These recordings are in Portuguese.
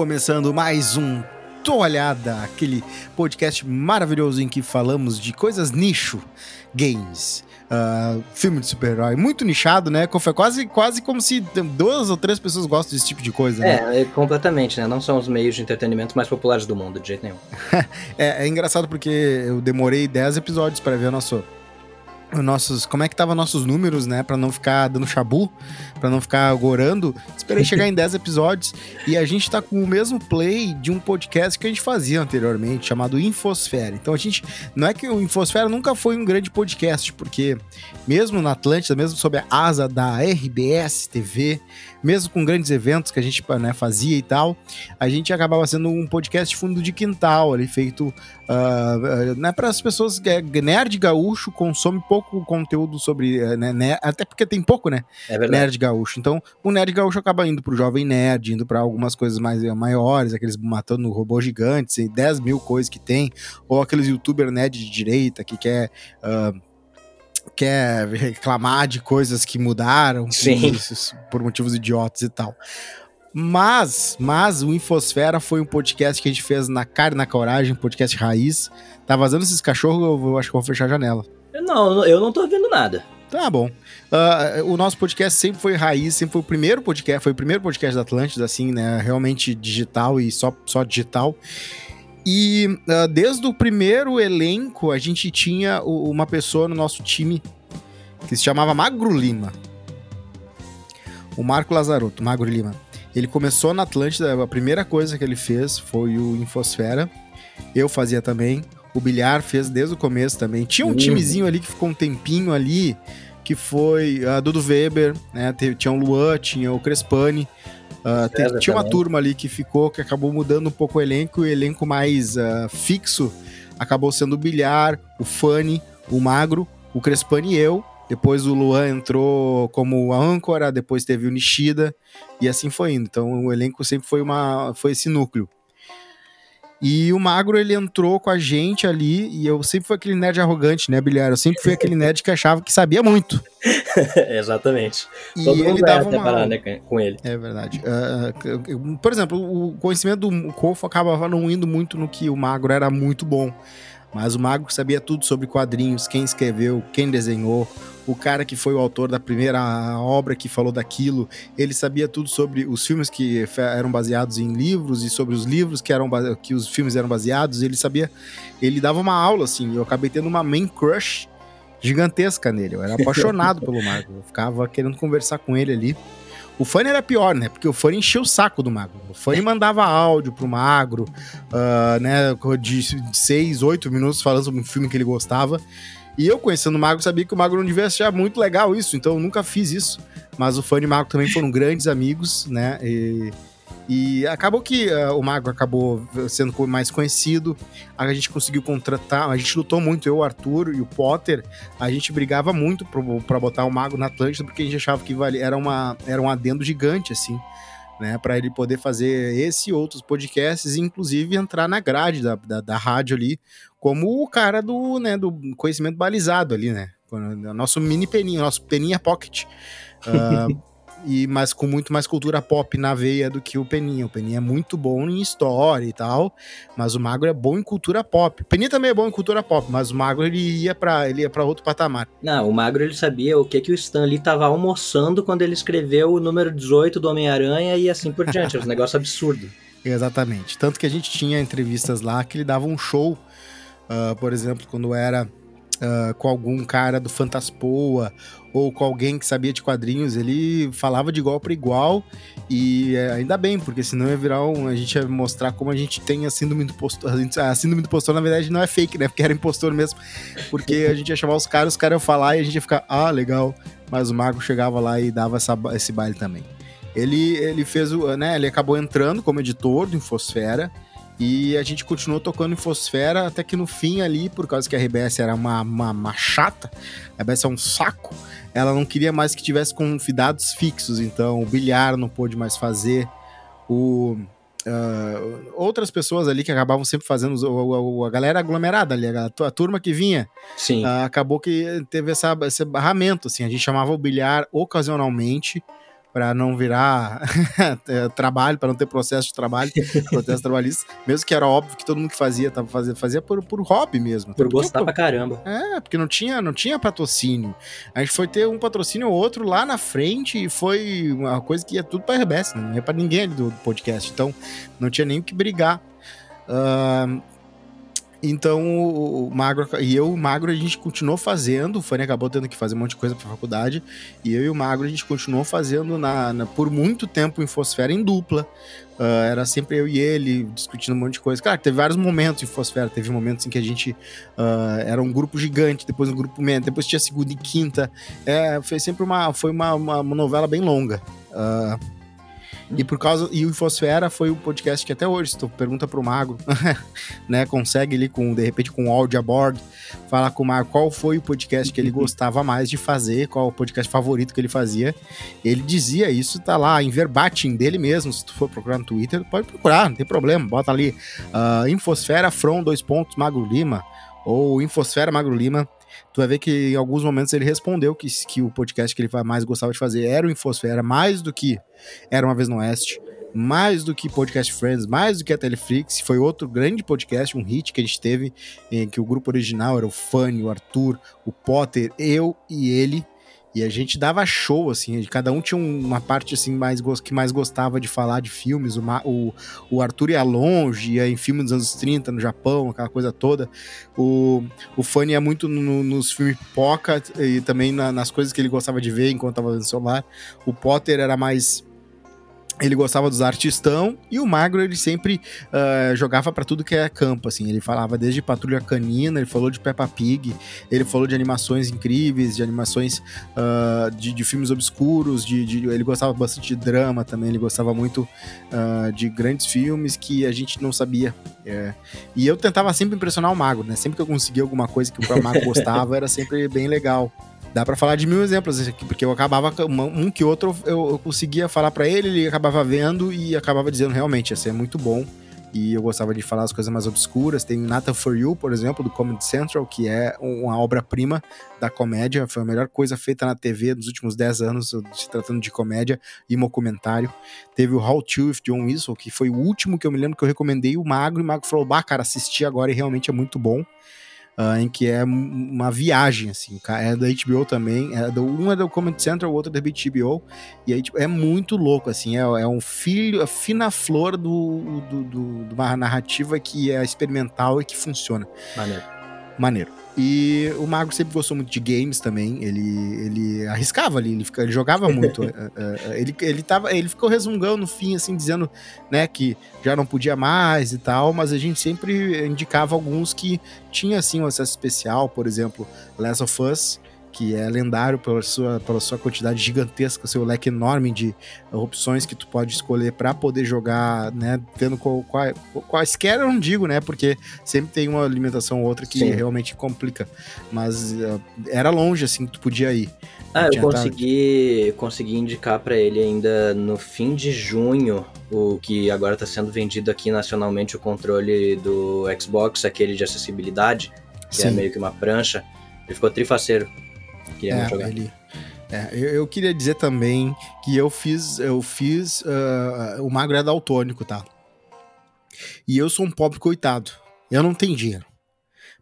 Começando mais um Toalhada, aquele podcast maravilhoso em que falamos de coisas nicho, games, uh, filme de super-herói, muito nichado, né? Foi quase, quase como se duas ou três pessoas gostam desse tipo de coisa, né? É, é completamente, né? Não são os meios de entretenimento mais populares do mundo, de jeito nenhum. é, é engraçado porque eu demorei 10 episódios para ver o nosso nossos, como é que tava nossos números, né, para não ficar dando chabu, para não ficar gorando. Esperei chegar em 10 episódios e a gente tá com o mesmo play de um podcast que a gente fazia anteriormente, chamado Infosfera. Então a gente, não é que o Infosfera nunca foi um grande podcast, porque mesmo na Atlântida, mesmo sob a asa da RBS TV, mesmo com grandes eventos que a gente né, fazia e tal, a gente acabava sendo um podcast fundo de quintal ali, feito uh, né, para as pessoas que é nerd gaúcho consome pouco conteúdo sobre, eh, né, né, até porque tem pouco, né? É verdade. Nerd gaúcho. Então, o nerd gaúcho acaba indo pro jovem nerd, indo para algumas coisas mais eh, maiores, aqueles matando robôs gigantes, 10 mil coisas que tem, ou aqueles youtuber nerd de direita que quer. Uh, quer reclamar de coisas que mudaram Sim. por motivos idiotas e tal. Mas, mas o Infosfera foi um podcast que a gente fez na cara e na coragem, podcast raiz. Tá vazando esses cachorros, eu acho que eu vou fechar a janela. Não, eu não tô vendo nada. Tá bom. Uh, o nosso podcast sempre foi raiz, sempre foi o primeiro podcast, foi o primeiro podcast da Atlântida, assim, né? Realmente digital e só, só digital. E uh, desde o primeiro elenco, a gente tinha uma pessoa no nosso time que se chamava Magro Lima. O Marco Lazarotto, Magro Lima. Ele começou na Atlântida, a primeira coisa que ele fez foi o Infosfera. Eu fazia também. O Bilhar fez desde o começo também. Tinha um uhum. timezinho ali que ficou um tempinho ali, que foi a Dudu Weber, né? Tinha o Luan, tinha o Crespani. Uh, tinha uma turma ali que ficou, que acabou mudando um pouco o elenco, e o elenco mais uh, fixo acabou sendo o Bilhar, o Fanny, o Magro, o Crespani e eu. Depois o Luan entrou como âncora, depois teve o Nishida, e assim foi indo. Então o elenco sempre foi, uma, foi esse núcleo. E o Magro, ele entrou com a gente ali, e eu sempre fui aquele nerd arrogante, né, Bilhar? Eu sempre fui aquele nerd que achava que sabia muito. Exatamente. E Todo ele dava uma... parar, né, com ele. É verdade. Uh, por exemplo, o conhecimento do Kofo acabava não indo muito no que o Magro era muito bom. Mas o Magro sabia tudo sobre quadrinhos, quem escreveu, quem desenhou, o cara que foi o autor da primeira obra que falou daquilo, ele sabia tudo sobre os filmes que eram baseados em livros e sobre os livros que eram que os filmes eram baseados, ele sabia, ele dava uma aula assim, eu acabei tendo uma main crush gigantesca nele, eu era apaixonado pelo Magro, eu ficava querendo conversar com ele ali. O Fanny era pior, né? Porque o Fanny enchia o saco do Magro. O Fanny mandava áudio pro Magro, uh, né? De seis, oito minutos falando sobre um filme que ele gostava. E eu, conhecendo o Magro, sabia que o Magro não devia achar muito legal isso, então eu nunca fiz isso. Mas o Fanny e o Magro também foram grandes amigos, né? E, e acabou que uh, o Mago acabou sendo mais conhecido, a gente conseguiu contratar, a gente lutou muito, eu, o Arthur e o Potter, a gente brigava muito para botar o Mago na Atlântida, porque a gente achava que era, uma, era um adendo gigante, assim, né, para ele poder fazer esse e outros podcasts, e inclusive entrar na grade da, da, da rádio ali, como o cara do, né, do conhecimento balizado ali, né, nosso mini peninha, nosso peninha pocket. Uh, e mas com muito mais cultura pop na veia do que o Peninha. O Peninha é muito bom em história e tal, mas o Magro é bom em cultura pop. O Peninha também é bom em cultura pop, mas o Magro ele ia para ele ia para outro patamar. Não, o Magro ele sabia o que que o Stan Lee tava almoçando quando ele escreveu o número 18 do Homem-Aranha e assim por diante, era um negócio absurdo. Exatamente. Tanto que a gente tinha entrevistas lá que ele dava um show, uh, por exemplo, quando era uh, com algum cara do Fantaspoa ou com alguém que sabia de quadrinhos, ele falava de igual para igual e é, ainda bem, porque senão ia virar um, a gente ia mostrar como a gente tem a síndrome do impostor. A, a síndrome do impostor, na verdade, não é fake, né? Porque era impostor mesmo. Porque a gente ia chamar os caras, os caras iam falar e a gente ia ficar, ah, legal. Mas o Mago chegava lá e dava essa, esse baile também. Ele, ele fez o, né? Ele acabou entrando como editor do Infosfera. E a gente continuou tocando em Fosfera até que no fim ali, por causa que a RBS era uma, uma, uma chata, a RBS é um saco, ela não queria mais que tivesse convidados fixos, então o Bilhar não pôde mais fazer, o... Uh, outras pessoas ali que acabavam sempre fazendo a, a, a galera aglomerada ali, a, a, turma que vinha. Uh, acabou que teve essa, esse barramento, assim, a gente chamava o bilhar ocasionalmente para não virar trabalho, para não ter processo de trabalho, processo trabalhista, mesmo que era óbvio que todo mundo que fazia tava fazendo, fazia por, por hobby mesmo. Por gostar pra caramba. É, porque não tinha, não tinha patrocínio. A gente foi ter um patrocínio ou outro lá na frente e foi uma coisa que ia tudo pra RBS, né? não ia pra ninguém do, do podcast. Então, não tinha nem o que brigar. Uh, então, o Magro e eu, o Magro, a gente continuou fazendo. O Fanny acabou tendo que fazer um monte de coisa pra faculdade. E eu e o Magro, a gente continuou fazendo na, na por muito tempo em Fosfera em dupla. Uh, era sempre eu e ele discutindo um monte de coisa. Claro, teve vários momentos em Fosfera. Teve momentos em que a gente uh, era um grupo gigante, depois um grupo médio, depois tinha segunda e quinta. É, foi sempre uma, foi uma, uma, uma novela bem longa. Uh, e por causa. E o Infosfera foi o podcast que até hoje, se tu pergunta pro Mago, né? Consegue ali com, de repente, com o áudio a bordo, falar com o Mago qual foi o podcast que ele gostava mais de fazer, qual o podcast favorito que ele fazia. Ele dizia isso, tá lá, em verbatim dele mesmo. Se tu for procurar no Twitter, pode procurar, não tem problema. Bota ali uh, Infosfera From dois pontos Magro Lima ou Infosfera Magro Lima tu vai ver que em alguns momentos ele respondeu que, que o podcast que ele mais gostava de fazer era o Infosfera, mais do que Era Uma Vez no Oeste, mais do que Podcast Friends, mais do que a Teleflix, foi outro grande podcast, um hit que a gente teve, em que o grupo original era o Fanny, o Arthur, o Potter, eu e ele, e a gente dava show, assim, cada um tinha uma parte, assim, mais que mais gostava de falar de filmes. O, o, o Arthur ia longe, ia em filmes dos anos 30, no Japão, aquela coisa toda. O, o Fanny ia muito no, nos filmes pipoca e também na, nas coisas que ele gostava de ver enquanto estava no celular. O Potter era mais ele gostava dos artistão e o Magro ele sempre uh, jogava para tudo que é campo, assim. Ele falava desde Patrulha Canina, ele falou de Peppa Pig, ele falou de animações incríveis, de animações uh, de, de, filmes obscuros, de, de, ele gostava bastante de drama também, ele gostava muito uh, de grandes filmes que a gente não sabia. É. E eu tentava sempre impressionar o Magro, né? Sempre que eu conseguia alguma coisa que o Magro gostava, era sempre bem legal. Dá para falar de mil exemplos aqui, porque eu acabava, um que outro, eu, eu conseguia falar para ele, ele acabava vendo e acabava dizendo realmente, esse é muito bom. E eu gostava de falar as coisas mais obscuras. Tem Nathan For You, por exemplo, do Comedy Central, que é uma obra-prima da comédia. Foi a melhor coisa feita na TV nos últimos 10 anos, se tratando de comédia e documentário. Teve o How To with John Whistle, que foi o último que eu me lembro que eu recomendei o Magro, e o Magro falou: Bah, cara, assisti agora e realmente é muito bom uh, em que é uma viagem, assim, é da HBO também, é do, um é do Comedy Central, o outro é da HBO, e aí, tipo, é muito louco, assim, é, é um filho, a fina flor do, do, do, de uma narrativa que é experimental e que funciona. Maneiro. Maneiro. E o Mago sempre gostou muito de games também. Ele, ele arriscava ali, ele, ele jogava muito. É, é, ele, ele, tava, ele ficou resmungando no fim, assim, dizendo né, que já não podia mais e tal, mas a gente sempre indicava alguns que tinha assim um acesso especial, por exemplo, Last of Us que é lendário pela sua, pela sua quantidade gigantesca, seu leque enorme de opções que tu pode escolher para poder jogar, né? Tendo qual, qual, quaisquer, eu não digo, né? Porque sempre tem uma alimentação ou outra que Sim. realmente complica. Mas uh, era longe, assim, que tu podia ir. Ah, eu consegui, consegui indicar para ele ainda no fim de junho, o que agora está sendo vendido aqui nacionalmente, o controle do Xbox, aquele de acessibilidade, que é Sim. é meio que uma prancha. Ele ficou trifaceiro. Queria é, jogar. Ele... É, eu, eu, queria dizer também que eu fiz, eu fiz uh, o magro é daltônico, tá? E eu sou um pobre coitado. Eu não tenho dinheiro.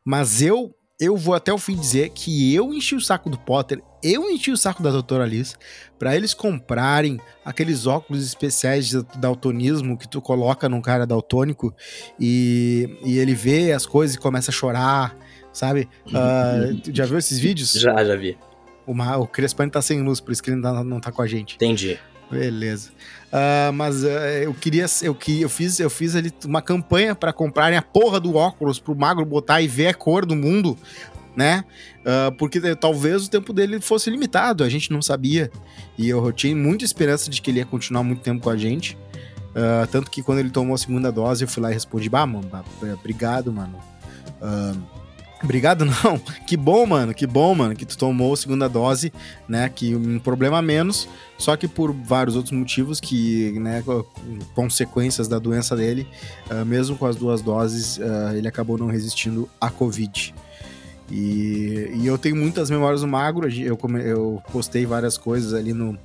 Mas eu eu vou até o fim dizer que eu enchi o saco do Potter, eu enchi o saco da Doutora Alice para eles comprarem aqueles óculos especiais de daltonismo que tu coloca num cara daltônico e, e ele vê as coisas e começa a chorar sabe? Uh, já viu esses vídeos? Já, já vi. O, o Crespani tá sem luz, por isso que ele não, não tá com a gente. Entendi. Beleza. Uh, mas uh, eu queria, eu, eu fiz, eu fiz ali uma campanha para comprarem a porra do óculos pro magro botar e ver a cor do mundo, né? Uh, porque talvez o tempo dele fosse limitado, a gente não sabia. E eu tinha muita esperança de que ele ia continuar muito tempo com a gente. tanto que quando ele tomou a segunda dose, eu fui lá e respondi: Bah, mano, obrigado, mano. Obrigado, não. Que bom, mano. Que bom, mano, que tu tomou a segunda dose, né? Que um problema menos, só que por vários outros motivos que, né, consequências da doença dele, uh, mesmo com as duas doses, uh, ele acabou não resistindo à Covid. E, e, eu tenho muitas memórias do Magro, eu, eu postei várias coisas ali no,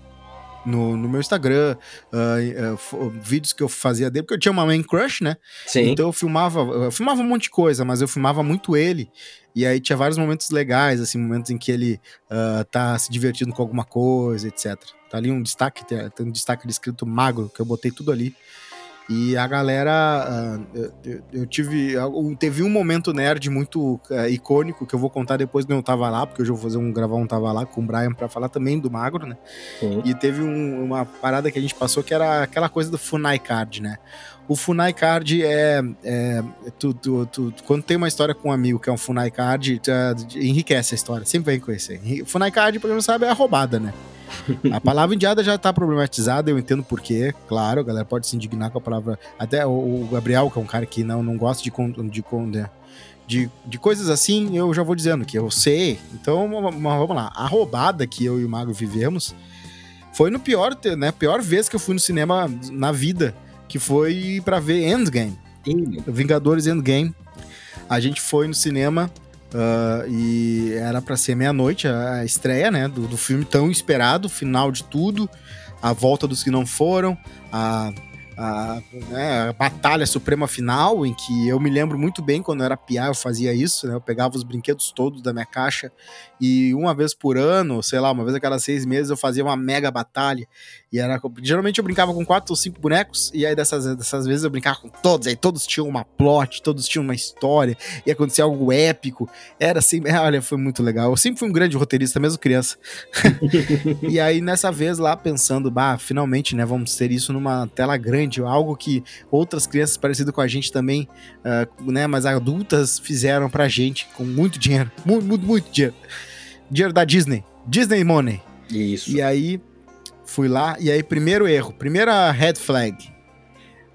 no, no meu Instagram, uh, uh, vídeos que eu fazia dele, porque eu tinha uma main crush, né? Sim. Então eu filmava, eu filmava um monte de coisa, mas eu filmava muito ele. E aí tinha vários momentos legais, assim, momentos em que ele uh, tá se divertindo com alguma coisa, etc. Tá ali um destaque, tem, tem um destaque escrito magro, que eu botei tudo ali. E a galera. Uh, eu, eu, tive. Teve um momento nerd muito uh, icônico que eu vou contar depois que eu tava lá, porque hoje eu vou fazer um gravar um tava lá com o Brian para falar também do Magro, né? Sim. E teve um, uma parada que a gente passou que era aquela coisa do Funai Card, né? O Funai Card é. é tu, tu, tu, quando tem uma história com um amigo que é um Funai Card, enriquece a história, sempre vai conhecer. Funai Card, pra quem não sabe, é a roubada, né? A palavra indiada já tá problematizada, eu entendo porquê, claro, a galera pode se indignar com a palavra. Até o, Gabriel, que é um cara que não, não gosta de, de, de, de coisas assim, eu já vou dizendo que eu sei. Então, vamos lá. A roubada que eu e o Mago vivemos foi no pior, né? Pior vez que eu fui no cinema na vida, que foi para ver Endgame. Vingadores Endgame. A gente foi no cinema Uh, e era para ser meia-noite a, estreia, né, do, do, filme tão esperado, final de tudo, a volta dos que não foram, a, a, né, a, batalha suprema final, em que eu me lembro muito bem quando eu era piá, eu fazia isso, né, eu pegava os brinquedos todos da minha caixa e uma vez por ano, sei lá, uma vez a cada seis meses eu fazia uma mega batalha e era, geralmente eu brincava com quatro ou cinco bonecos, e aí dessas, dessas vezes eu brincava com todos, aí todos tinham uma plot, todos tinham uma história, e acontecia algo épico. Era assim, olha, foi muito legal. Eu sempre fui um grande roteirista, mesmo criança. e aí nessa vez lá pensando, bah, finalmente, né, vamos ter isso numa tela grande, algo que outras crianças parecidas com a gente também, uh, né, mas adultas fizeram pra gente com muito dinheiro, muito, muito, muito dinheiro. Dinheiro da Disney, Disney Money. Isso. E aí Fui lá e aí, primeiro erro, primeira red flag.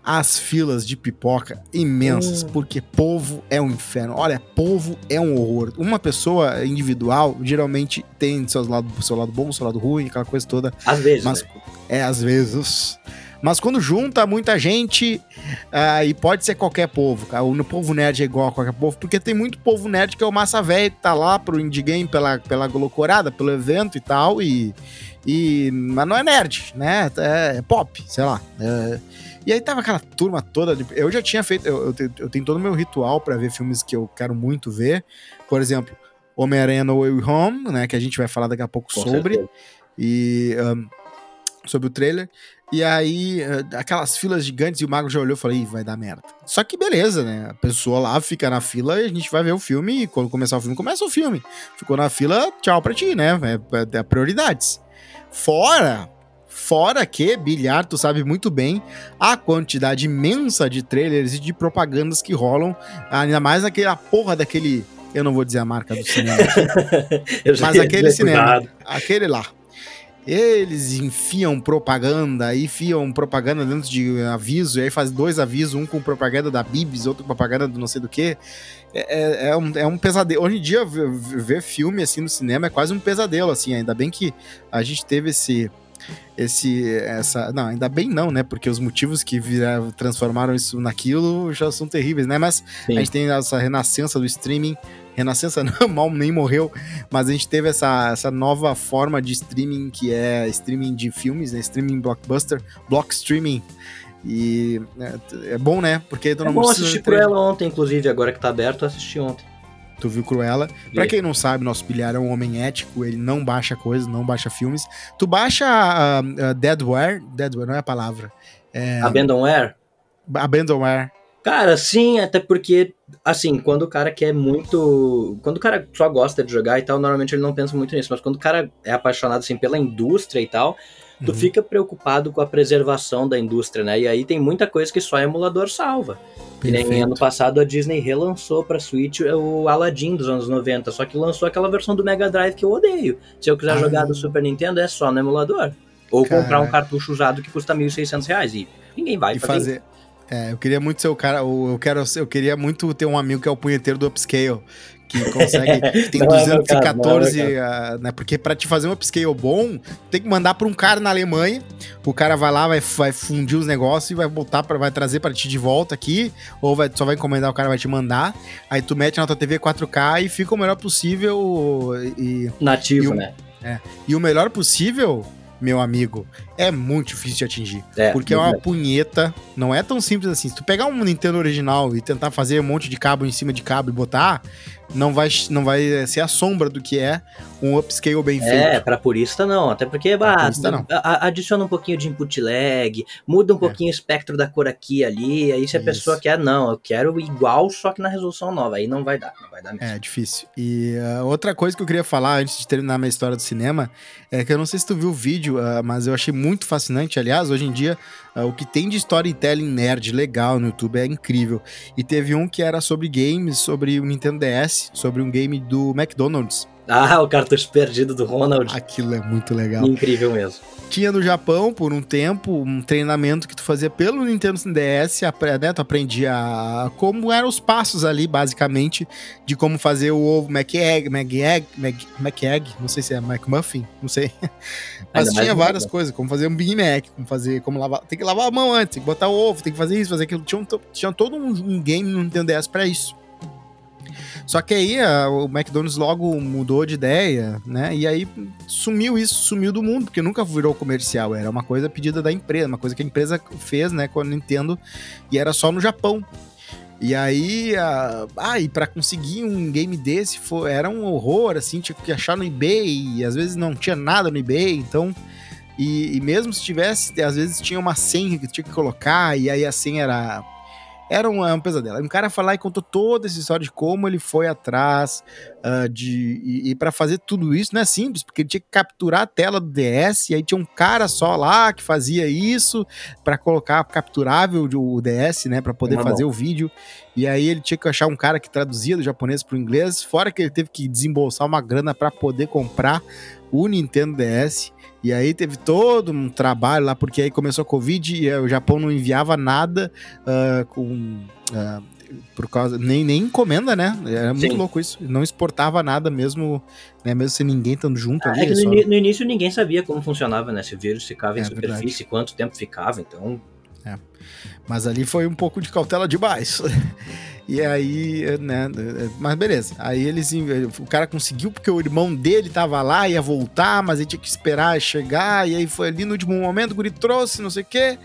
As filas de pipoca imensas, hum. porque povo é um inferno. Olha, povo é um horror. Uma pessoa individual geralmente tem seus lado, seu lado bom, seu lado ruim, aquela coisa toda. Às vezes. Mas, né? É, às vezes. Mas quando junta muita gente, uh, e pode ser qualquer povo, cara. O povo nerd é igual a qualquer povo, porque tem muito povo nerd que é o massa velho, tá lá pro indie game pela, pela loucurada, pelo evento e tal, e, e, mas não é nerd, né? É, é pop, sei lá. É, e aí tava aquela turma toda. De, eu já tinha feito. Eu, eu, eu tenho todo o meu ritual para ver filmes que eu quero muito ver. Por exemplo, Homem-Aranha No Way Home, né? Que a gente vai falar daqui a pouco Com sobre. Certeza. E. Um, sobre o trailer. E aí, aquelas filas gigantes, e o Mago já olhou e falou: Ih, vai dar merda. Só que beleza, né? A pessoa lá fica na fila e a gente vai ver o filme. E quando começar o filme, começa o filme. Ficou na fila, tchau pra ti, né? É, é prioridades. Fora Fora que, Bilhar, tu sabe muito bem a quantidade imensa de trailers e de propagandas que rolam, ainda mais aquela porra daquele. Eu não vou dizer a marca do cinema. mas aquele cinema. Cuidado. Aquele lá. Eles enfiam propaganda, enfiam propaganda dentro de aviso, e aí faz dois avisos, um com propaganda da Bibis, outro com propaganda do não sei do que. É, é, é, um, é um pesadelo. Hoje em dia, ver filme assim no cinema é quase um pesadelo, assim. Ainda bem que a gente teve esse esse essa não ainda bem não né? Porque os motivos que viraram, transformaram isso naquilo já são terríveis né? Mas Sim. a gente tem essa renascença do streaming. Renascença não mal nem morreu mas a gente teve essa, essa nova forma de streaming que é streaming de filmes né? Streaming blockbuster block streaming. E é, é bom né? Porque é não bom assistir por ela ontem inclusive agora que tá aberto eu assisti ontem Tu viu Cruella. Pra quem não sabe, nosso pilhar é um homem ético, ele não baixa coisas, não baixa filmes. Tu baixa uh, uh, Deadware, Deadware não é a palavra. É... Abandonware? Abandonware. Cara, sim, até porque, assim, quando o cara quer muito. Quando o cara só gosta de jogar e tal, normalmente ele não pensa muito nisso, mas quando o cara é apaixonado, assim, pela indústria e tal, tu uhum. fica preocupado com a preservação da indústria, né? E aí tem muita coisa que só emulador salva. Que nem ano passado a Disney relançou pra Switch o Aladdin dos anos 90, só que lançou aquela versão do Mega Drive que eu odeio. Se eu quiser ah. jogar do Super Nintendo, é só no emulador. Ou Caraca. comprar um cartucho usado que custa R$ 1.600 e ninguém vai e fazer. fazer. É, eu queria muito ser o cara, eu quero, eu queria muito ter um amigo que é o punheteiro do upscale, que consegue, que tem não 214, é uh, né? Porque para te fazer um upscale bom, tem que mandar para um cara na Alemanha, o cara vai lá, vai, vai fundir os negócios e vai botar para vai trazer para ti de volta aqui, ou vai, só vai encomendar, o cara vai te mandar, aí tu mete na tua TV 4K e fica o melhor possível e... Nativo, e o, né? É, e o melhor possível, meu amigo, é muito difícil de atingir. É, porque é uma punheta, não é tão simples assim. Se tu pegar um Nintendo original e tentar fazer um monte de cabo em cima de cabo e botar, não vai, não vai ser a sombra do que é um upscale bem É, feito. pra purista não, até porque bah, não. adiciona um pouquinho de input lag, muda um pouquinho o espectro da cor aqui e ali, aí se a Isso. pessoa quer, não, eu quero igual, só que na resolução nova, aí não vai dar, não vai dar mesmo. É difícil. E ah, outra coisa que eu queria falar antes de terminar minha história do cinema é que eu não sei se tu viu o vídeo, ah, mas eu achei muito fascinante. Aliás, hoje em dia, ah, o que tem de storytelling nerd legal no YouTube é incrível. E teve um que era sobre games, sobre o Nintendo DS, sobre um game do McDonald's. Ah, o cartucho perdido do Ronald, Aquilo é muito legal. incrível mesmo. Tinha no Japão, por um tempo, um treinamento que tu fazia pelo Nintendo DS, né, tu aprendia como eram os passos ali, basicamente, de como fazer o ovo McEgg, McEgg, McEgg, não sei se é McMuffin, não sei. Mas Ainda tinha várias coisas, como fazer um Big Mac, como fazer, como lavar, tem que lavar a mão antes, tem que botar o ovo, tem que fazer isso, fazer aquilo. Tinha, um tinha todo um, um game no Nintendo DS pra isso. Só que aí a- o McDonald's logo mudou de ideia, né? E aí sumiu isso, sumiu do mundo, porque nunca virou comercial. Era uma coisa pedida da empresa, uma coisa que a empresa fez, né, com a Nintendo, e era só no Japão. E aí, a- ah, e pra conseguir um game desse foi, era um horror, assim, tinha que achar no eBay, e às vezes não tinha nada no eBay, então. E, e mesmo se tivesse, às vezes tinha uma senha que tinha que colocar, e aí a senha era. Era um, é um pesadelo. Um cara foi lá e contou toda essa história de como ele foi atrás ah, de. E, e para fazer tudo isso não é simples, porque ele tinha que capturar a tela do DS, e aí tinha um cara só lá que fazia isso para colocar capturável o DS, né, para poder fazer o vídeo. E aí ele tinha que achar um cara que traduzia do japonês pro inglês, fora que ele teve que desembolsar uma grana para poder comprar o Nintendo DS. E aí teve todo um trabalho lá, porque aí começou a Covid e eh, o Japão não enviava nada ah, com. ah, por causa. Nem, nem encomenda, né? Era muito Sim. louco isso. Não exportava nada mesmo, né? Mesmo sem ninguém estando junto ali. É que no, só- no início ninguém sabia como funcionava, né? Se o vírus ficava em É superfície, quanto tempo ficava, então. Mas ali foi um pouco de cautela demais. E aí, né? Mas beleza. Aí eles. O cara conseguiu porque o irmão dele tava lá, ia voltar, mas ele tinha que esperar chegar. E aí foi ali no último momento, o guri trouxe, não sei o quê.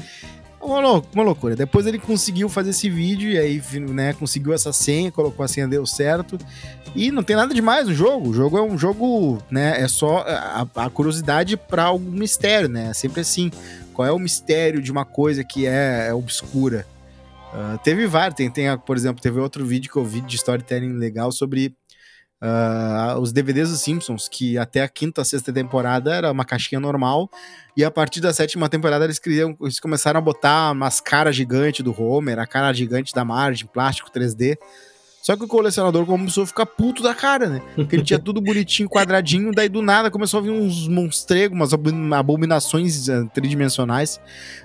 Uma loucura. Depois ele conseguiu fazer esse vídeo e aí, né, conseguiu essa senha, colocou a senha, deu certo. E não tem nada demais no jogo. O jogo é um jogo, né? É só a, a curiosidade para algum mistério, né? É sempre assim. Qual é o mistério de uma coisa que é, é obscura? Ah, teve vários, tem, tem, por exemplo, teve outro vídeo que eu vi de storytelling legal sobre ah, os DVDs dos Simpsons, que até a quinta, sexta temporada era uma caixinha normal, e a partir da sétima temporada eles, criam, eles começaram a botar umas caras gigantes do Homer, a cara gigante da Marge, plástico 3D. Só que o colecionador começou a ficar puto da cara, né? Porque ele tinha tudo bonitinho, quadradinho, daí do nada começou a vir uns monstregos, umas abomin- abominações ah, tridimensionais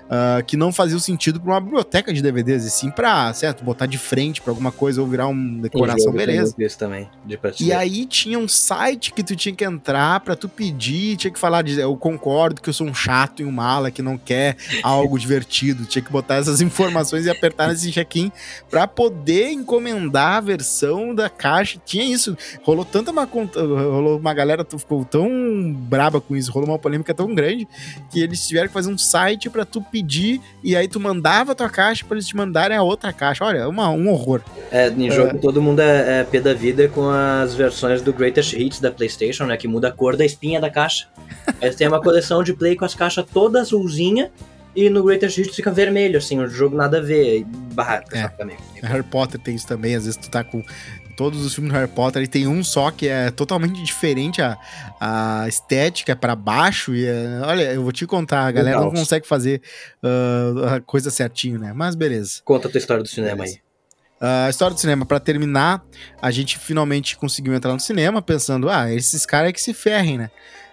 ah, que não faziam sentido pra uma biblioteca de DVDs, e sim pra, certo, botar de frente pra alguma coisa ou virar uma decoração, beleza. isso também, de E aí tinha um site que tu tinha que entrar pra tu pedir, tinha que falar de eu concordo que eu sou um chato e um mala que não quer algo divertido, tinha que botar essas informações e apertar nesse check-in pra poder encomendar versão da caixa. Tinha isso. Rolou tanta uma conta, rolou uma galera tu- ficou tão braba com isso, rolou uma polêmica tão grande que eles tiveram que fazer um site pra tu pedir e aí tu mandava a tua caixa pra eles te mandarem a outra caixa. Olha, uma, um horror. É, em jogo todo mundo é, é pé da vida com as versões do Greatest Hits da PlayStation, né? Que muda a cor da espinha da caixa. Aí tem uma coleção de play com as caixas todas azulzinha e no Greatest Hits fica vermelho, assim, o jogo nada a ver. Bah, É. também. Harry Potter tem isso também, às vezes tu tá com todos os filmes do Harry Potter e tem um só que é totalmente diferente a, a estética é pra baixo e é- olha, eu vou te contar, a galera não Legal. consegue fazer ah, a coisa certinho, né? Mas beleza. Conta a tua história do cinema Beleza. aí. Ah, A história do cinema, pra terminar, a gente finalmente conseguiu entrar no cinema pensando, ah, esses caras é que se ferrem, né?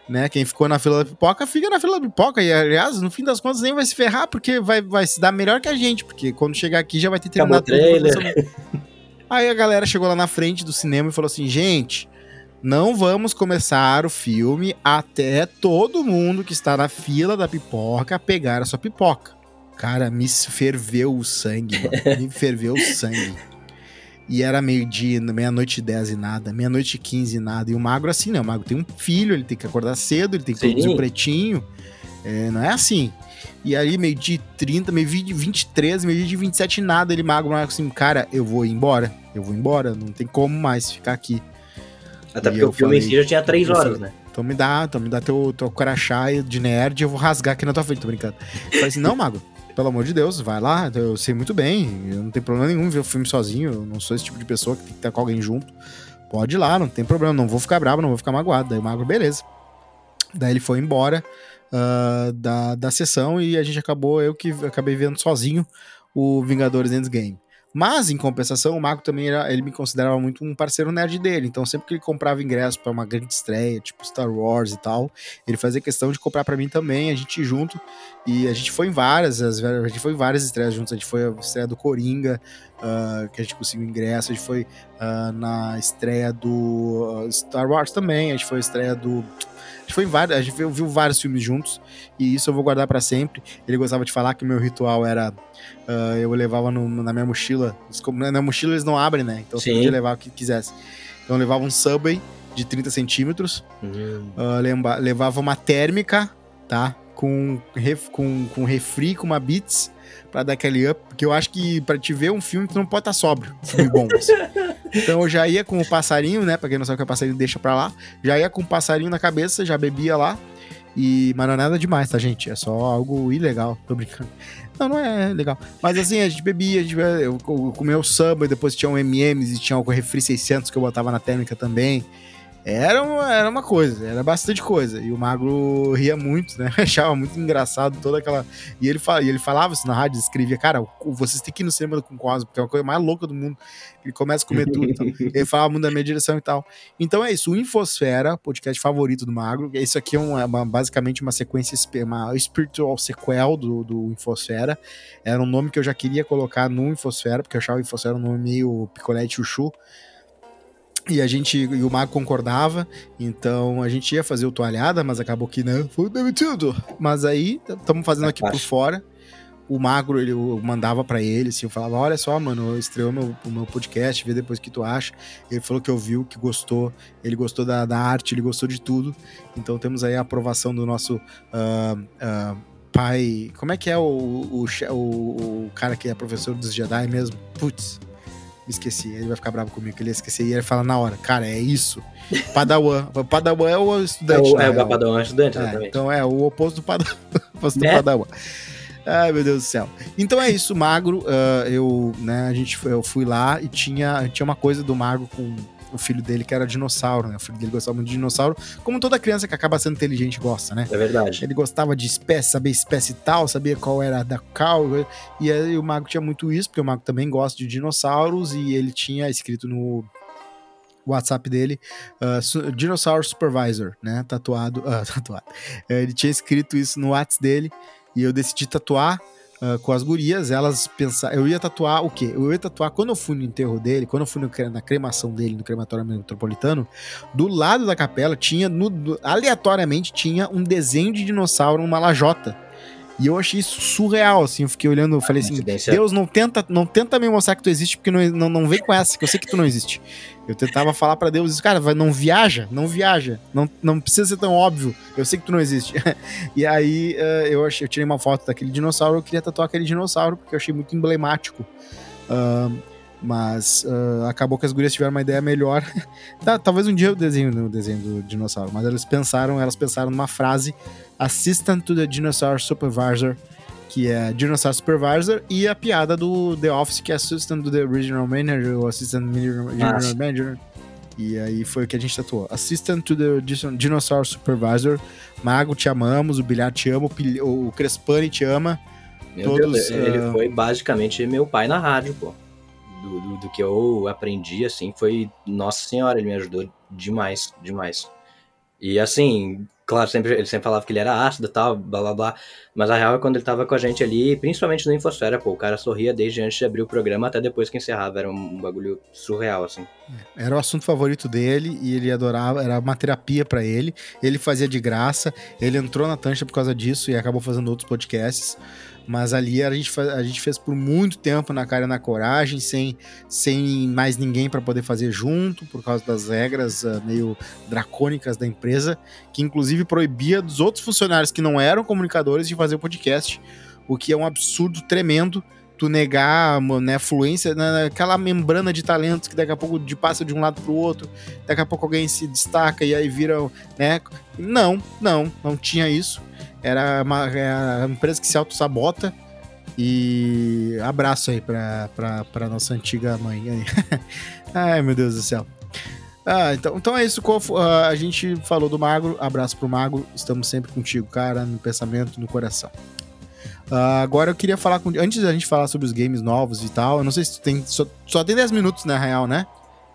Né? Quem ficou na fila da pipoca, fica na fila da pipoca. E, aliás, no fim das contas, nem vai se ferrar, porque vai, vai se dar melhor que a gente. Porque quando chegar aqui já vai ter Acabou terminado trailer. tudo. sobre- Aí a galera chegou lá na frente do cinema e falou assim: gente, não vamos começar o filme até todo mundo que está na fila da pipoca pegar a sua pipoca. Cara, me ferveu o sangue, mano. Me ferveu o sangue. E era meio-dia, meia-noite e dez e nada, meia-noite e quinze e nada. E o magro assim, né? O magro tem um filho, ele tem que acordar cedo, ele tem que Sim. produzir o pretinho. É, não é assim. E aí, meio de 30, meio de 23, meio de 27, nada, ele magro, mas assim, cara, eu vou embora. Eu vou embora, não tem como mais ficar aqui. Até porque o filme em si já tinha 3 horas, né? Então me dá, então me dá teu, teu crachá de nerd, eu vou rasgar aqui na tua frente, tô brincando. Eu falei assim, não, mago, pelo amor de Deus, vai lá, eu sei muito bem, eu não tem problema nenhum ver o filme sozinho, eu não sou esse tipo de pessoa que tem que estar com alguém junto. Pode ir lá, não tem problema, não vou ficar bravo, não vou ficar magoado. Daí o magro, beleza. Daí ele foi embora uh, da, da sessão e a gente acabou, eu que acabei vendo sozinho o Vingadores Endgame. Mas, em compensação, o Marco também era, ele me considerava muito um parceiro nerd dele. Então, sempre que ele comprava ingresso para uma grande estreia, tipo Star Wars e tal, ele fazia questão de comprar para mim também, a gente junto. E a gente foi em várias, a gente foi em várias estreias juntos. A gente foi a estreia do Coringa, uh, que a gente conseguiu ingresso. A gente foi uh, na estreia do uh, Star Wars também. A gente foi a estreia do gente foi em vários, a gente viu, viu vários filmes juntos e isso eu vou guardar para sempre. Ele gostava de falar que o meu ritual era uh, eu levava no, na minha mochila. Na mochila eles não abrem, né? Então Sim. você podia levar o que quisesse. Então eu levava um Subway de 30 centímetros, uh, levava uma térmica, tá? Com, ref, com, com refri, com uma Beats para dar aquele up, porque eu acho que para te ver um filme tu não pode estar tá sóbrio, filme bom. Assim. Então eu já ia com o passarinho, né, para quem não sabe o que é passarinho, deixa para lá. Já ia com o passarinho na cabeça, já bebia lá. E, mas não é nada demais, tá, gente? É só algo ilegal, tô brincando. Não, não é legal. Mas assim, a gente bebia, a gente, eu, eu comia o samba, depois tinha um MMs e tinha o refri 600 que eu botava na térmica também. Era uma, era uma coisa, era bastante coisa. E o Magro ria muito, né? Achava muito engraçado toda aquela. E ele, fala, e ele falava isso na rádio, escrevia, cara, vocês têm que ir no cinema com Cosmo, porque é uma coisa mais louca do mundo. Ele começa a comer tudo. Então. ele falava muito da minha direção e tal. Então é isso, o Infosfera, podcast favorito do Magro. Isso aqui é, uma, basicamente uma sequência, uma spiritual sequel do, do Infosfera. Era um nome que eu já queria colocar no Infosfera, porque eu achava o Infosfera um nome meio picolé de chuchu. E a gente, e o Mago concordava, então a gente ia fazer o toalhada, mas acabou que não, foi tudo. Mas aí, estamos fazendo aqui por fora. O Magro, ele eu mandava para ele, assim, eu falava, olha só, mano, estreou meu, o meu podcast, vê depois o que tu acha. Ele falou que ouviu, que gostou, ele gostou da, da arte, ele gostou de tudo. Então temos aí a aprovação do nosso uh, uh, pai. Como é que é o, o, o, o cara que é professor dos Jedi mesmo? Putz, me esqueci. Ele vai ficar bravo comigo, que ele ia esquecer. E ele fala na hora, cara, é isso. Padawan. Padawan é o estudante. É o, é, o Padawan é o estudante, é, então é o oposto do Padawan. oposto do é? Padawan. Ai, meu Deus do céu. Então é isso, Magro. Uh, eu, né, a gente, eu fui lá e tinha, tinha uma coisa do Magro com o filho dele que era dinossauro, né? O filho dele gostava muito de dinossauro, como toda criança que acaba sendo inteligente gosta, né? É verdade. Ele gostava de espécie, saber espécie tal, sabia qual era da cal, e aí o Mago tinha muito isso, porque o Mago também gosta de dinossauros e ele tinha escrito no WhatsApp dele, uh, Dinosaur Supervisor, né? Tatuado, uh, tatuado. Ele tinha escrito isso no WhatsApp dele e eu decidi tatuar uh, com as gurias, elas pensaram. Eu ia tatuar o quê? Eu ia tatuar quando eu fui no enterro dele, quando eu fui no, na cremação dele, no crematório metropolitano, do lado da capela tinha, no, aleatoriamente, tinha um desenho de dinossauro numa lajota. E eu achei isso surreal, assim. Eu fiquei olhando, eu falei assim: Deus, não tenta, não tenta me mostrar que tu existe, porque não, não, não vem com essa, que eu sei que tu não existe. Eu tentava falar para Deus isso, cara, não viaja, não viaja. Não, não precisa ser tão óbvio. Eu sei que tu não existe. e aí uh, eu, achei, eu tirei uma foto daquele dinossauro, eu queria tatuar aquele dinossauro, porque eu achei muito emblemático. Uh, mas uh, acabou que as gurias tiveram uma ideia melhor. tá, talvez um dia eu desenho no desenho do dinossauro, mas elas pensaram, elas pensaram numa frase Assistant to the Dinosaur Supervisor, que é Dinosaur Supervisor, e a piada do The Office, que é Assistant to the Regional Manager, ou Assistant Regional ah, Manager. E aí foi o que a gente tatuou. Assistant to the Dinosaur Supervisor. Mago, te amamos. O Bilhar te ama. O Crespani te ama. Meu Todos, Deus, ele uh... foi basicamente meu pai na rádio, pô. Do, do, do, que eu aprendi, assim, foi... Nossa Senhora, ele me ajudou demais, demais. E assim, Claro, sempre, ele sempre falava que ele era ácido e tal, blá blá blá. Mas a real é quando ele tava com a gente ali, principalmente no Infosfera, pô, o cara sorria desde antes de abrir o programa até depois que encerrava. Era um, bagulho surreal, assim. É, era o assunto favorito dele e ele adorava, era uma terapia para ele. Ele fazia de graça, ele entrou na Tancha por causa disso e acabou fazendo outros podcasts. Mas ali a gente, a gente fez por muito tempo na cara e na coragem, sem, sem mais ninguém para poder fazer junto, por causa das regras uh, meio dracônicas da empresa, que inclusive proibia dos outros funcionários que não eram comunicadores de fazer o podcast, o que é um absurdo tremendo tu negar né, fluência naquela membrana de talentos que daqui a pouco passa de um lado para o outro, daqui a pouco alguém se destaca e aí vira, né? Não, não, não tinha isso. Era uma, uma empresa que se auto-sabota e abraço aí pra, pra, pra nossa antiga mãe. Ai, meu Deus do céu. Ah, então, então é isso. Uh, a gente falou do Magro, abraço pro Magro. Estamos sempre contigo, cara, no pensamento, no coração. Uh, agora eu queria falar com. Antes da gente falar sobre os games novos e tal, eu não sei se tu tem. Só, só tem 10 minutos, na real, né?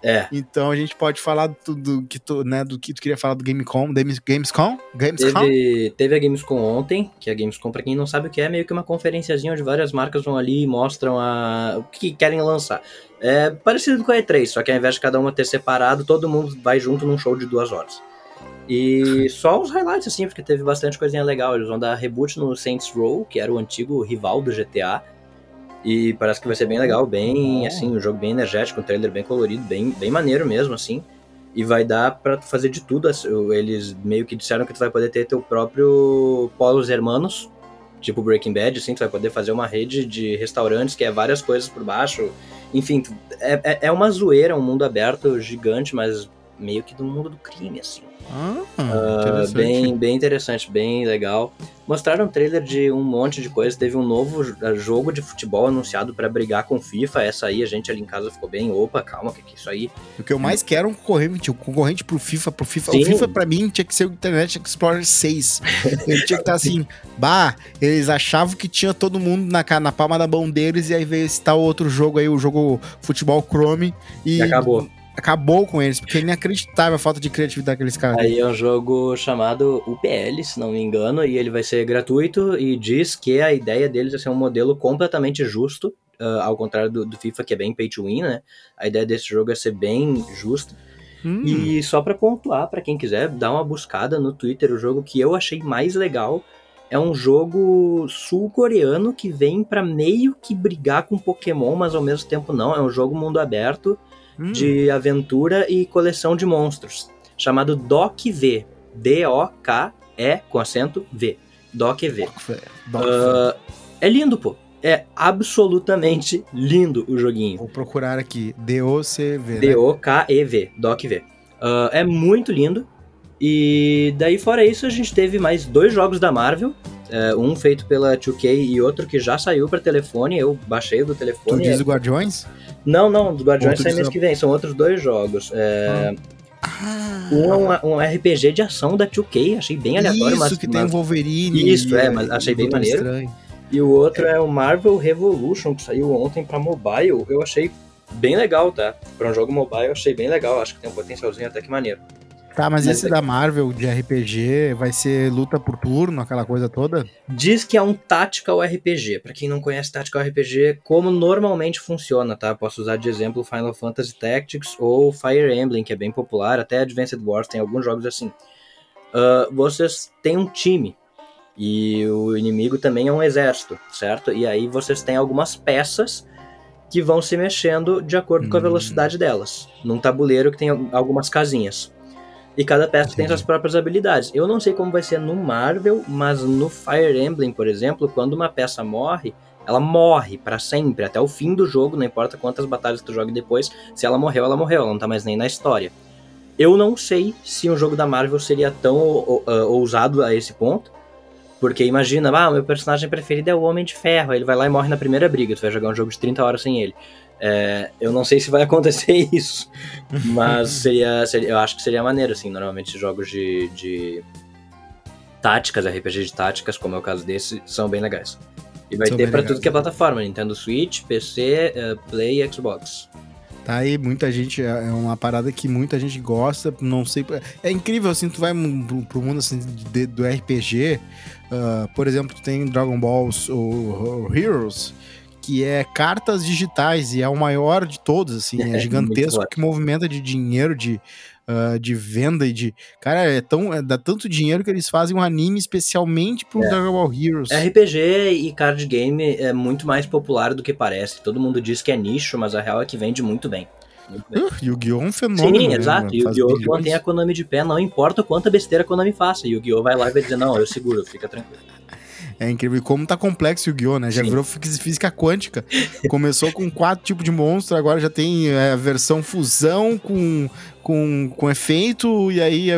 É. Então a gente pode falar do, que tu, né, do que tu queria falar do Gamescom, Gamescom? Gamescom? Teve, teve a Gamescom ontem, que a Gamescom, pra quem não sabe o que é, é meio que uma conferenciazinha onde várias marcas vão ali e mostram a, o que querem lançar. É parecido com a E3, só que ao invés de cada uma ter separado, todo mundo vai junto num show de duas horas. E só os highlights, assim, porque teve bastante coisinha legal. Eles vão dar reboot no Saints Row, que era o antigo rival do GTA. E parece que vai ser bem legal, bem, assim, um jogo bem energético, um trailer bem colorido, bem, bem maneiro mesmo, assim. E vai dar para fazer de tudo. Eles meio que disseram que tu vai poder ter teu próprio Polos Hermanos, tipo Breaking Bad, assim, tu vai poder fazer uma rede de restaurantes que é várias coisas por baixo. Enfim, é, é, é uma zoeira, um mundo aberto gigante, mas meio que do mundo do crime, assim. Ah, uh, bem, bem interessante, bem legal. Mostraram um trailer de um monte de coisa. Teve um novo ah, jogo de futebol anunciado para brigar com FIFA. Essa aí a gente ali em casa ficou bem, opa, calma, que que é isso aí? O que eu mais quero é um concorrente, um concorrente pro FIFA, pro FIFA. Sim. O FIFA para mim tinha que ser o Internet Explorer 6. Ele tinha que estar tá assim, bah, eles achavam que tinha todo mundo na, na palma da mão deles e aí veio esse tal outro jogo aí, o jogo Futebol Chrome e, e acabou acabou com eles, porque é inacreditável a falta de criatividade daqueles caras. Aí é um jogo chamado UPL, se não me engano, e ele vai ser gratuito e diz que a ideia deles é ser um modelo completamente justo, uh, ao contrário do, do, FIFA, que é bem pay to win, né? A ideia desse jogo é ser bem justo. Hum. E só para pontuar, para quem quiser, dar uma buscada no Twitter, o jogo que eu achei mais legal é um jogo sul-coreano que vem para meio que brigar com Pokémon, mas ao mesmo tempo não. É um jogo mundo aberto hum. de aventura e coleção de monstros, chamado Doc V. D-O-K-E com acento V. Doc V. Doc uh, é lindo, pô. É absolutamente lindo o joguinho. Vou procurar aqui. D-O-C-V. D-O-K-E-V. Doc V. Uh, é muito lindo. E daí, fora isso, a gente teve mais dois jogos da Marvel. Uh, um feito pela 2K e outro que já saiu para telefone. Eu baixei o do telefone. Tu diz o Guardiões? Não, não, do Guardiões sai mês que vem, são outros dois jogos. É... Ah. Um é um, RPG de ação da 2K, achei bem aleatório. Isso, mas, que tem Wolverine. Isso, é, mas achei bem maneiro. Estranho. E o outro é. é o Marvel Revolution, que saiu ontem pra mobile. Eu achei bem legal, tá? Pra um jogo mobile, eu achei bem legal. Acho que tem um potencialzinho até que maneiro. Tá, mas, esse da Marvel de RPG vai ser luta por turno, aquela coisa toda? Diz que é um Tactical RPG. Para quem não conhece Tactical RPG, como normalmente funciona, tá? Posso usar de exemplo Final Fantasy Tactics ou Fire Emblem, que é bem popular, até Advanced Wars, tem alguns jogos assim. Uh, vocês têm um time e o inimigo também é um exército, certo? E aí vocês têm algumas peças que vão se mexendo de acordo hum. com a hum. velocidade delas, num tabuleiro que tem algumas casinhas. E cada peça tem suas próprias habilidades. Eu não sei como vai ser no Marvel, mas no Fire Emblem, por exemplo, quando uma peça morre, ela morre para sempre, até o fim do jogo, não importa quantas batalhas tu jogue depois. Se ela morreu, ela morreu, ela não tá mais nem na história. Eu não sei se um jogo da Marvel seria tão uh, ousado a esse ponto. Porque imagina, ah, o meu personagem preferido é o Homem de Ferro, ele vai lá e morre na primeira briga, tu vai jogar um jogo de 30 horas sem ele. É, eu não sei se vai acontecer isso, mas seria, seria, eu acho que seria maneiro, assim, normalmente jogos de, de táticas, RPG de táticas, como é o caso desse, são bem legais. E vai são ter para tudo que é plataforma, Nintendo Switch, PC, uh, eh, Play e Xbox. Tá aí, muita gente, é, é uma parada que muita gente gosta, não sei, é incrível, assim, tu vai pro, mundo, assim, de, do RPG, uh, por exemplo, tu tem Dragon Balls ou, ou Heroes, que é cartas digitais e é o maior de todos, assim, é, é gigantesco, que movimenta de dinheiro, de, uh, de venda e de. Cara, é tão, é, dá tanto dinheiro que eles fazem um anime especialmente pro é. Dragon Ball Heroes. RPG e card game é muito mais popular do que parece. Todo mundo diz que é nicho, mas a real é que vende muito bem. Uh, Yu-Gi-Oh! é um fenômeno. Sim, exato. Yu-Gi-Oh! mantém a Konami de pé, não importa quanta besteira a Konami faça. Yu-Gi-Oh! vai lá e vai dizer, não, eu seguro, fica tranquilo. É incrível. E como tá complexo o Yu-Gi-Oh, né? Já virou física quântica. Começou com quatro tipos de monstro, agora já tem é, a versão fusão com com, com efeito, e aí,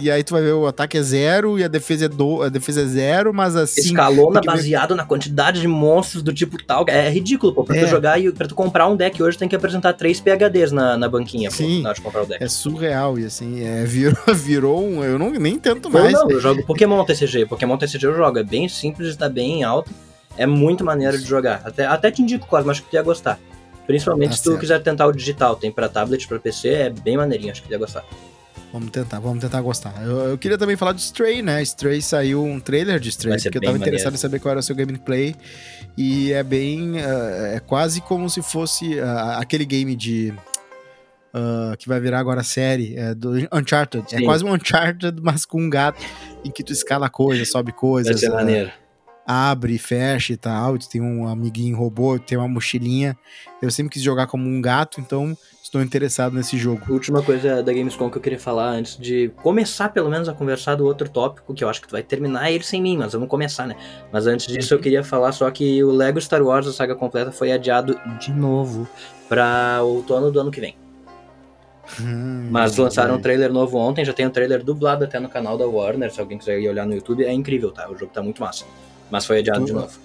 e aí tu vai ver o ataque é zero e a defesa é, do, a defesa é zero, mas assim. Escalona baseado ver... na quantidade de monstros do tipo tal. É ridículo, pô. Pra é. tu jogar e pra tu comprar um deck hoje tem que apresentar três PHDs na, na banquinha, Sim, pô, de comprar o deck. É surreal, e assim, é, virou, virou um. Eu não, nem tento mais. Não, eu jogo Pokémon TCG. Pokémon TCG eu jogo. É bem simples, está bem alto. É muito maneiro de jogar. Até, até te indico, Cosmo, acho que tu ia gostar. Principalmente tá se tu certo. quiser tentar o digital, tem para tablet, para PC, é bem maneirinho, acho que ia gostar. Vamos tentar, vamos tentar gostar. Eu, eu, queria também falar de Stray, né? Stray saiu um trailer de Stray, porque eu tava maneiro. interessado em saber qual era o seu gameplay. E é bem. Uh, é quase como se fosse uh, aquele game de. Uh, que vai virar agora série do Uncharted. É Sim. É quase um Uncharted, mas com um gato em que tu escala coisas, sobe coisas. Vai ser maneiro abre, fecha e tal. Tu tem um amiguinho robô, tem uma mochilinha. Eu sempre quis jogar como um gato, então estou interessado nesse jogo. Última coisa da Gamescom que eu queria falar antes de começar, pelo menos, a conversar do outro tópico, que eu acho que tu vai terminar ele sem mim, mas vamos começar, né? Mas antes disso, eu queria falar só que o Lego Star Wars, a saga completa, foi adiado de novo para outono do ano que vem. Hum, Mas lançaram um trailer novo ontem, já tem um trailer dublado até no canal da Warner, se alguém quiser ir olhar no YouTube, é incrível, tá? O jogo tá muito massa. Mas foi adiado tu, de novo.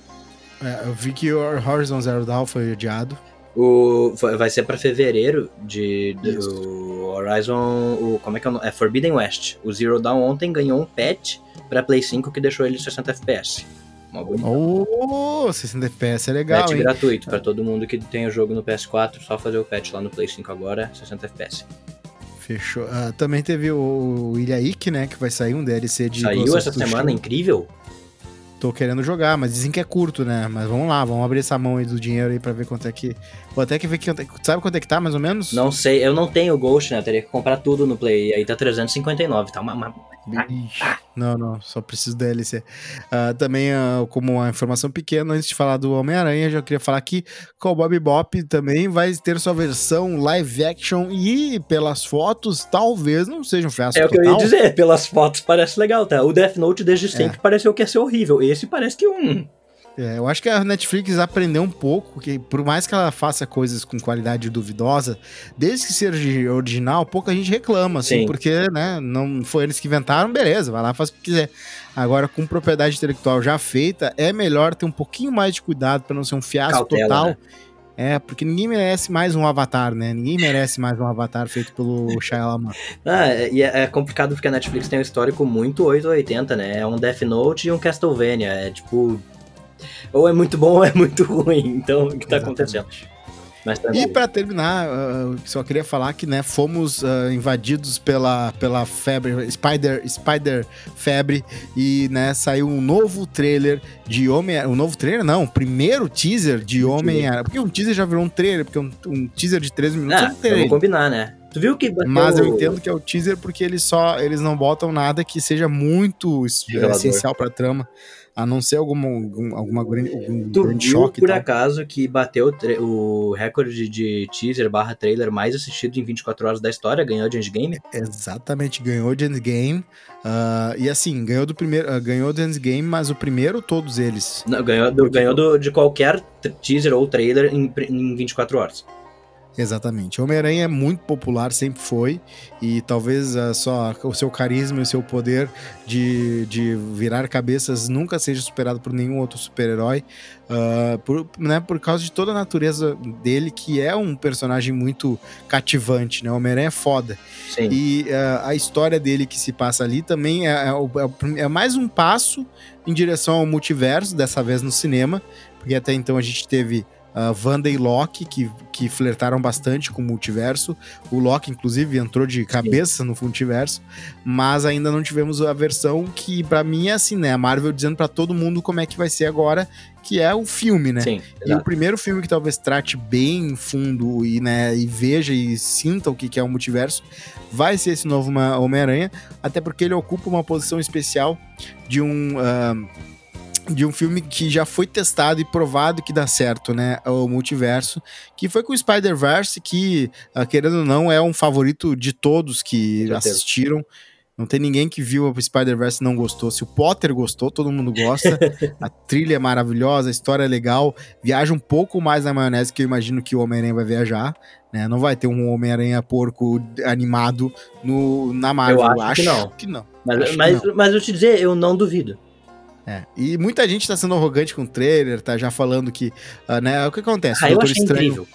É, eu vi que o Horizon Zero Dawn foi adiado. O, vai ser para fevereiro de, do Horizon. O, como é que é o nome? É Forbidden West. O Zero Dawn ontem ganhou um patch para Play 5 que deixou ele 60 FPS. Uma bonita. Oh, 60 FPS é legal. Patch hein? gratuito para todo mundo que tem o jogo no PS4, só fazer o patch lá no Play 5 agora, 60 FPS. Fechou. Uh, também teve o Ilha Ike, né? Que vai sair um DLC de. Saiu essa semana, incrível tô querendo jogar, mas dizem que é curto, né? Mas vamos lá, vamos abrir essa mão aí do dinheiro aí pra ver quanto é que. Vou até que ver que. Sabe quanto é que tá, mais ou menos? Não sei, eu não tenho Ghost, né? Eu teria que comprar tudo no Play. Aí tá 359, tá uma, uma não, não, só preciso da DLC. Uh, ah, também, uh, como uma informação pequena, antes de falar do Homem-Aranha, já queria falar que o Bob Bop também vai ter sua versão live action e pelas fotos, talvez não seja um fiasco. É o que eu ia dizer, pelas fotos parece legal, tá? O Death Note desde é. sempre é. pareceu que ia ser horrível. Esse parece que um. É, eu acho que a Netflix aprendeu um pouco que, por mais que ela faça coisas com qualidade duvidosa, desde que seja original, pouca gente reclama, assim, Sim. porque, né, não foi eles que inventaram, beleza, vai lá, faz o que quiser. Agora, com propriedade intelectual já feita, é melhor ter um pouquinho mais de cuidado para não ser um fiasco Cautela, total. Né? É, porque ninguém merece mais um Avatar, né? Ninguém merece mais um Avatar feito pelo Shyamalan. Ah, e é, é, complicado porque a Netflix tem um histórico muito 880, né? É um Death Note e um Castlevania. É tipo ou é muito bom ou é muito ruim. Então, o que tá acontecendo? Tá e para terminar, uh, só queria falar que né, fomos uh, invadidos pela, pela febre, Spider, Spider Febre, e né, saiu um novo trailer de Homem. Um novo trailer? Não, primeiro teaser de Homem. Porque um teaser já virou um trailer, porque um, um teaser de 13 minutos ah, é um trailer. Vamos combinar, né? Tu viu que bateu... Mas eu entendo que é o teaser porque eles só eles não botam nada que seja muito essencial pra trama. A não ser alguma, algum, alguma grande, algum tu grande viu, choque. por acaso, que bateu o recorde de teaser barra trailer mais assistido em 24 horas da história? Ganhou de Endgame? Exatamente, ganhou de Endgame. Uh, e assim, ganhou do primeiro. Uh, ganhou do Endgame, mas o primeiro, todos eles. Não, ganhou do, ganhou do, de qualquer teaser ou trailer em, em 24 horas. Exatamente. Homem-Aranha é muito popular, sempre foi, e talvez uh, só o seu carisma e o seu poder de, de virar cabeças nunca seja superado por nenhum outro super-herói, uh, por, né, por causa de toda a natureza dele, que é um personagem muito cativante, né? Homem-Aranha é foda. Sim. E uh, a história dele que se passa ali também é, é, é, é mais um passo em direção ao multiverso, dessa vez no cinema, porque até então a gente teve uh, Wanda e Loki, que, que flertaram bastante com o multiverso. O Loki, inclusive, entrou de cabeça Sim. no multiverso, mas ainda não tivemos a versão que, para mim, é assim, né? A Marvel dizendo para todo mundo como é que vai ser agora, que é o filme, né? Sim, e o primeiro filme que talvez trate bem fundo e, né, e veja e sinta o que é o multiverso vai ser esse novo Homem-Aranha, até porque ele ocupa uma posição especial de um. Uh, de um filme que já foi testado e provado que dá certo, né? O multiverso, que foi com o Spider-Verse, que, uh, querendo ou não, é um favorito de todos que assistiram. Não tem ninguém que viu o Spider-Verse e não gostou. Se o Potter gostou, todo mundo gosta. a trilha é maravilhosa, a história é legal. Viaja um pouco mais na maionese que eu imagino que o Homem-Aranha vai viajar. Né? Não vai ter um Homem-Aranha porco animado no, na Marvel. Eu acho, acho que não. Que não. Mas, mas, não. mas eu te dizer, eu não duvido. É. E muita gente tá sendo arrogante com o trailer, tá já falando que, uh, né, o que acontece? Ah, o Doutor Estranho. Incrível.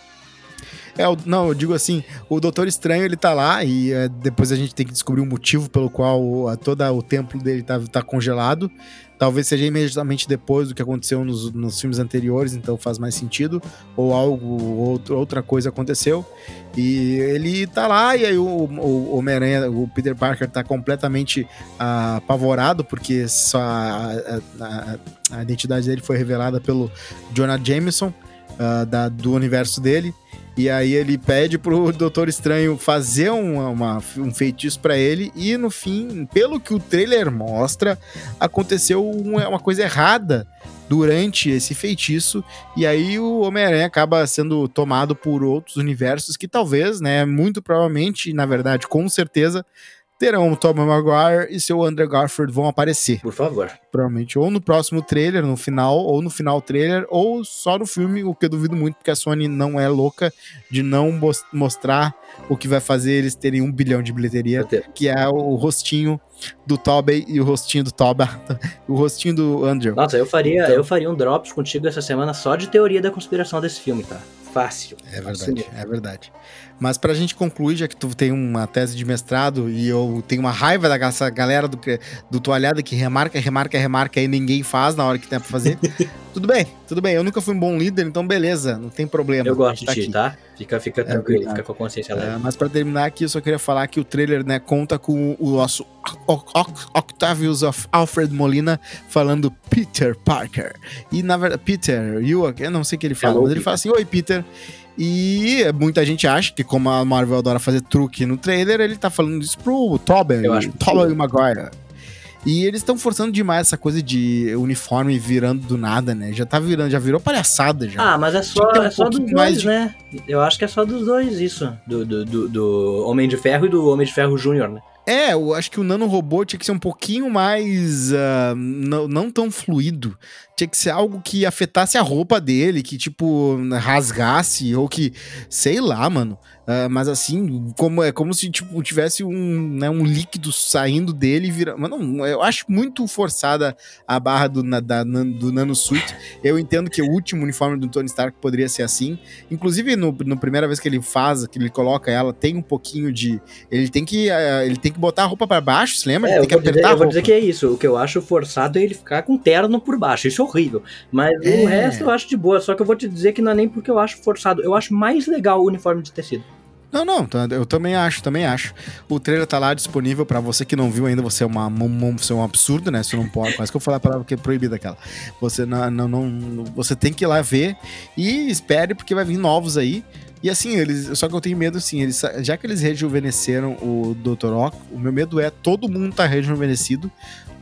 É, não, eu digo assim, o Doutor Estranho ele tá lá e uh, depois a gente tem que descobrir o motivo pelo qual uh, todo o templo dele tá, tá congelado. Talvez seja imediatamente depois do que aconteceu nos, nos filmes anteriores, então faz mais sentido. Ou algo, outro, outra coisa aconteceu. E ele tá lá, e aí o, o Homem-Aranha, o Peter Parker tá completamente uh, apavorado, porque só a, a, a, identidade dele foi revelada pelo Jonah Jameson, uh, da, do universo dele. E aí ele pede pro Doutor Estranho fazer uma, uma um feitiço para ele. E no fim, pelo que o trailer mostra, aconteceu uma, uma coisa errada durante esse feitiço. E aí o Homem-Aranha acaba sendo tomado por outros universos que talvez, né, muito provavelmente, na verdade, com certeza, terão o Tobey Maguire e seu Andrew Garfield vão aparecer. Por favor. Provavelmente ou no próximo trailer, no final, ou no final trailer, ou só no filme, o que eu duvido muito, porque a Sony não é louca de não mostrar o que vai fazer eles terem um bilhão de bilheteria, que é o rostinho do Tobey e o rostinho do Toba, o rostinho do Andrew. Nossa, eu faria, então... eu faria um drops contigo essa semana só de teoria da conspiração desse filme, tá? Fácil. É verdade, é verdade. Mas pra gente concluir, já que tu tem uma tese de mestrado e eu tenho uma raiva dessa galera do, do toalhada que remarca, remarca, remarca e ninguém faz na hora que tem pra fazer. tudo bem, tudo bem. Eu nunca fui um bom líder, então beleza, não tem problema. Eu gosto de ti, tá? Fica, fica é tranquilo, fica com a consciência leve. É, mas pra terminar aqui, eu só queria falar que o trailer, né, conta com o nosso Octavius of Alfred Molina falando Peter Parker. E na verdade, Peter, you, eu não sei o que ele fala, Hello, mas ele Peter. fala assim: Oi, Peter. E muita gente acha que, como a Marvel adora fazer truque no trailer, ele tá falando isso pro Tobey, Tobey Maguire. E eles estão forçando demais essa coisa de uniforme virando do nada, né? Já tá virando, já virou palhaçada já. Ah, mas é só, um é só dos dois, de... né? Eu acho que é só dos dois isso. Do, do, do, do Homem de Ferro e do Homem de Ferro Júnior, né? É, eu acho que o nano robô tinha que ser um pouquinho mais. Uh, não, não tão fluido. Tinha que ser algo que afetasse a roupa dele, que, tipo, rasgasse, ou que. Sei lá, mano. Uh, mas assim, como é como se tipo, tivesse um, né, um líquido saindo dele e virando. Mas não, eu acho muito forçada a barra do, na, da, do Nano Suit. Eu entendo que o último uniforme do Tony Stark poderia ser assim. Inclusive, no, no primeira vez que ele faz, que ele coloca ela, tem um pouquinho de. Ele tem que, uh, ele tem que botar a roupa para baixo, se lembra? É, tem que apertar dizer, Eu vou dizer que é isso. O que eu acho forçado é ele ficar com terno por baixo. Isso é horrível. Mas é. o resto eu acho de boa. Só que eu vou te dizer que não é nem porque eu acho forçado. Eu acho mais legal o uniforme de tecido. Não, não, tá, eu também acho, também acho. O trailer tá lá disponível para você que não viu ainda, você é uma você é um absurdo, né? Você não pode, quase que eu falar a palavra que é proibida aquela. Você não, não, não, você tem que ir lá ver e espere porque vai vir novos aí. E assim, eles, só que eu tenho medo assim, eles, já que eles rejuvenesceram o Dr. Ock, o meu medo é todo mundo tá rejuvenescido,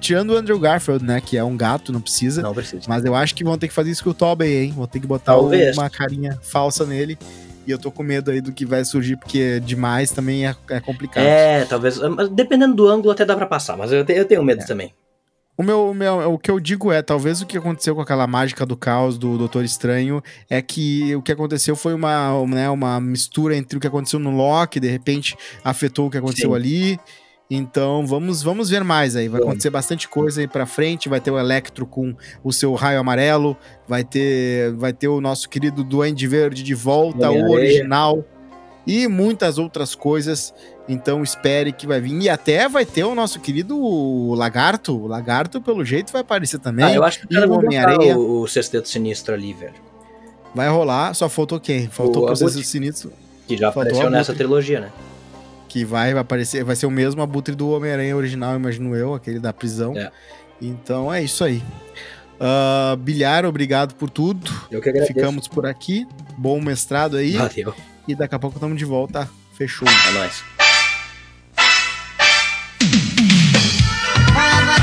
tirando o Andrew Garfield, né, que é um gato, não precisa. Não precisa. Mas eu acho que vão ter que fazer isso com o Tobey, hein? Vão ter que botar uma carinha falsa nele e eu tô com medo aí do que vai surgir, porque demais também é, é complicado. É, talvez. Dependendo do ângulo, até dá pra passar, mas eu, te, eu tenho medo é. também. O meu, o meu, o que eu digo é, talvez o que aconteceu com aquela mágica do caos do Doutor Estranho é que o que aconteceu foi uma, né, uma mistura entre o que aconteceu no Loki, de repente afetou o que aconteceu Sim. ali. Então vamos, vamos ver mais aí. Vai acontecer bastante coisa aí pra frente. Vai ter o Electro com o seu raio amarelo. Vai ter, vai ter o nosso querido Duende Verde de volta, o original. E muitas outras coisas. Então espere que vai vir. E até vai ter o nosso querido Lagarto. O Lagarto, pelo jeito, vai aparecer também. Ah, eu acho que o Homem-Aranha. O, o Sexteto Sinistro ali, velho. Vai rolar, só faltou quem? Faltou o Processo Sinistro. Que já apareceu nessa trilogia, né? Que vai, vai aparecer, vai ser o mesmo abutre do Homem-Aranha original, imagino eu, aquele da prisão. É. Então é isso aí. Uh, Bilhar, obrigado por tudo. Eu que agradeço. Ficamos por aqui. Bom mestrado aí. Valeu. E daqui a pouco estamos de volta. Fechou. É nóis. Brother,